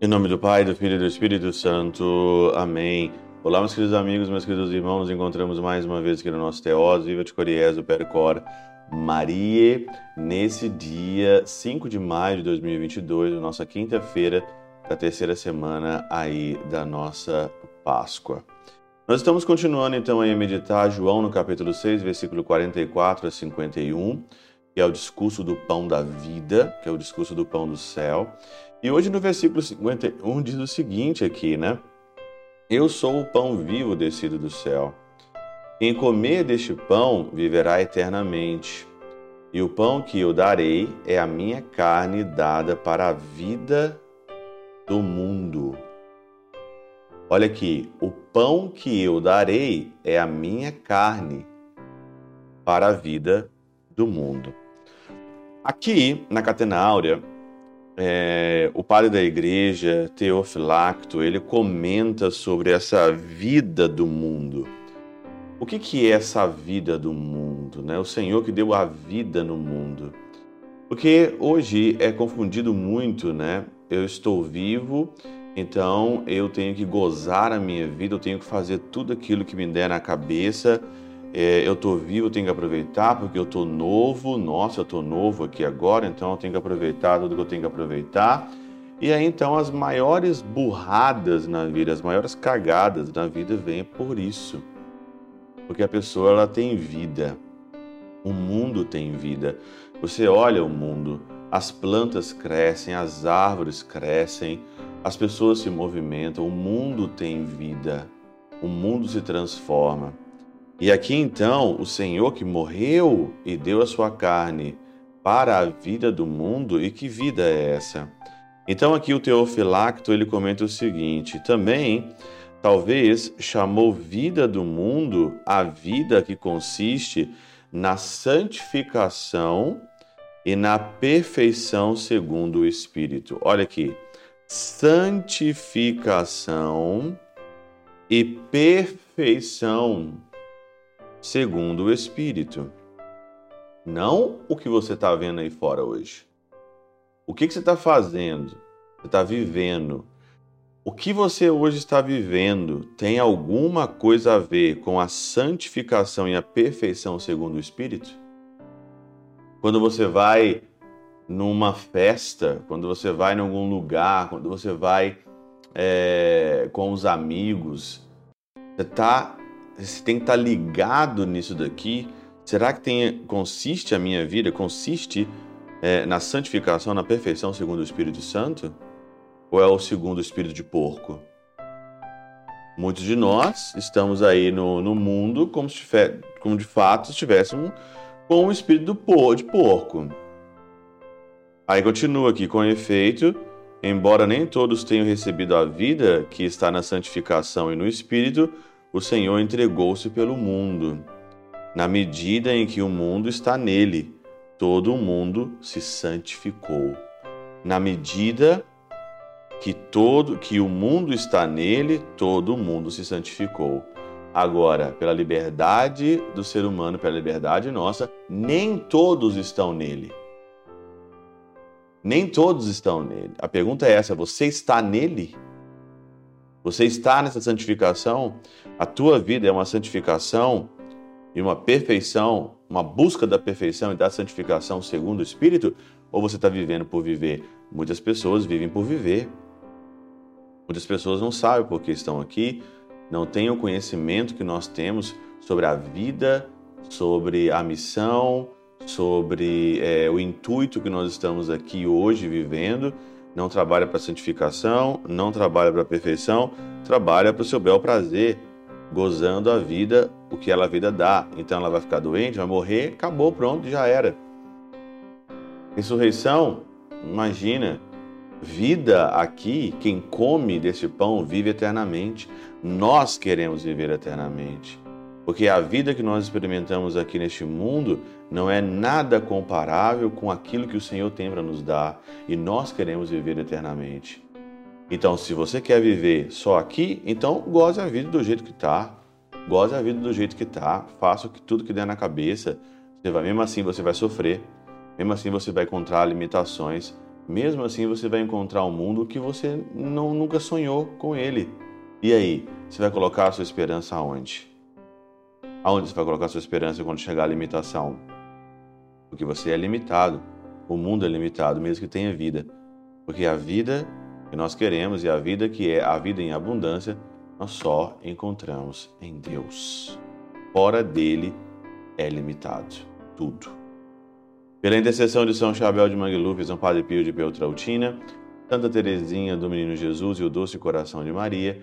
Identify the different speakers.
Speaker 1: Em nome do Pai, do Filho e do Espírito Santo. Amém. Olá, meus queridos amigos, meus queridos irmãos. Nos encontramos mais uma vez aqui no nosso Teós, Viva de Coriezo, Percor, Maria, nesse dia 5 de maio de 2022, nossa quinta-feira da terceira semana aí da nossa Páscoa. Nós estamos continuando então a meditar João no capítulo 6, versículo 44 a 51, que é o discurso do pão da vida, que é o discurso do pão do céu. E hoje no versículo 51 diz o seguinte aqui, né? Eu sou o pão vivo descido do céu. Quem comer deste pão viverá eternamente. E o pão que eu darei é a minha carne dada para a vida do mundo. Olha aqui, o pão que eu darei é a minha carne para a vida do mundo. Aqui na Catena Áurea, é, o padre da igreja, Teofilacto, ele comenta sobre essa vida do mundo. O que, que é essa vida do mundo? Né? O Senhor que deu a vida no mundo. Porque hoje é confundido muito, né? Eu estou vivo, então eu tenho que gozar a minha vida, eu tenho que fazer tudo aquilo que me der na cabeça é, eu estou vivo, tenho que aproveitar porque eu estou novo. Nossa, eu estou novo aqui agora, então eu tenho que aproveitar tudo que eu tenho que aproveitar. E aí então as maiores burradas na vida, as maiores cagadas na vida vêm por isso. Porque a pessoa ela tem vida. O mundo tem vida. Você olha o mundo, as plantas crescem, as árvores crescem, as pessoas se movimentam, o mundo tem vida. O mundo se transforma. E aqui então, o Senhor que morreu e deu a sua carne para a vida do mundo, e que vida é essa? Então aqui o Teofilacto ele comenta o seguinte: também talvez chamou vida do mundo a vida que consiste na santificação e na perfeição segundo o Espírito. Olha aqui, santificação e perfeição segundo o Espírito. Não o que você está vendo aí fora hoje. O que, que você está fazendo? Você está vivendo. O que você hoje está vivendo tem alguma coisa a ver com a santificação e a perfeição segundo o Espírito? Quando você vai numa festa, quando você vai em algum lugar, quando você vai é, com os amigos, você está você tem que estar ligado nisso daqui. Será que tem, consiste a minha vida, consiste é, na santificação, na perfeição segundo o Espírito Santo? Ou é o segundo espírito de porco? Muitos de nós estamos aí no, no mundo como, se, como de fato estivéssemos com o espírito de porco. Aí continua aqui, com efeito, embora nem todos tenham recebido a vida que está na santificação e no espírito, o Senhor entregou-se pelo mundo. Na medida em que o mundo está nele, todo o mundo se santificou. Na medida que todo que o mundo está nele, todo o mundo se santificou. Agora, pela liberdade do ser humano, pela liberdade nossa, nem todos estão nele. Nem todos estão nele. A pergunta é essa: você está nele? Você está nessa santificação? A tua vida é uma santificação e uma perfeição, uma busca da perfeição e da santificação segundo o Espírito? Ou você está vivendo por viver? Muitas pessoas vivem por viver. Muitas pessoas não sabem por que estão aqui, não têm o conhecimento que nós temos sobre a vida, sobre a missão, sobre é, o intuito que nós estamos aqui hoje vivendo não trabalha para santificação, não trabalha para perfeição, trabalha para o seu bel prazer, gozando a vida, o que ela a vida dá. Então ela vai ficar doente, vai morrer, acabou, pronto, já era. Ressurreição, imagina, vida aqui, quem come desse pão vive eternamente. Nós queremos viver eternamente. Porque a vida que nós experimentamos aqui neste mundo não é nada comparável com aquilo que o Senhor tem para nos dar e nós queremos viver eternamente. Então, se você quer viver só aqui, então goze a vida do jeito que está. goze a vida do jeito que tá, faça tudo que der na cabeça. Você vai, mesmo assim você vai sofrer, mesmo assim você vai encontrar limitações, mesmo assim você vai encontrar um mundo que você não, nunca sonhou com ele. E aí, você vai colocar a sua esperança aonde? Aonde você vai colocar sua esperança quando chegar a limitação? Porque você é limitado. O mundo é limitado, mesmo que tenha vida. Porque a vida que nós queremos e a vida que é a vida em abundância, nós só encontramos em Deus. Fora dele é limitado tudo. Pela intercessão de São Chabel de Mangluf, São Padre Pio de Peltrautina, Santa Teresinha do Menino Jesus e o Doce Coração de Maria,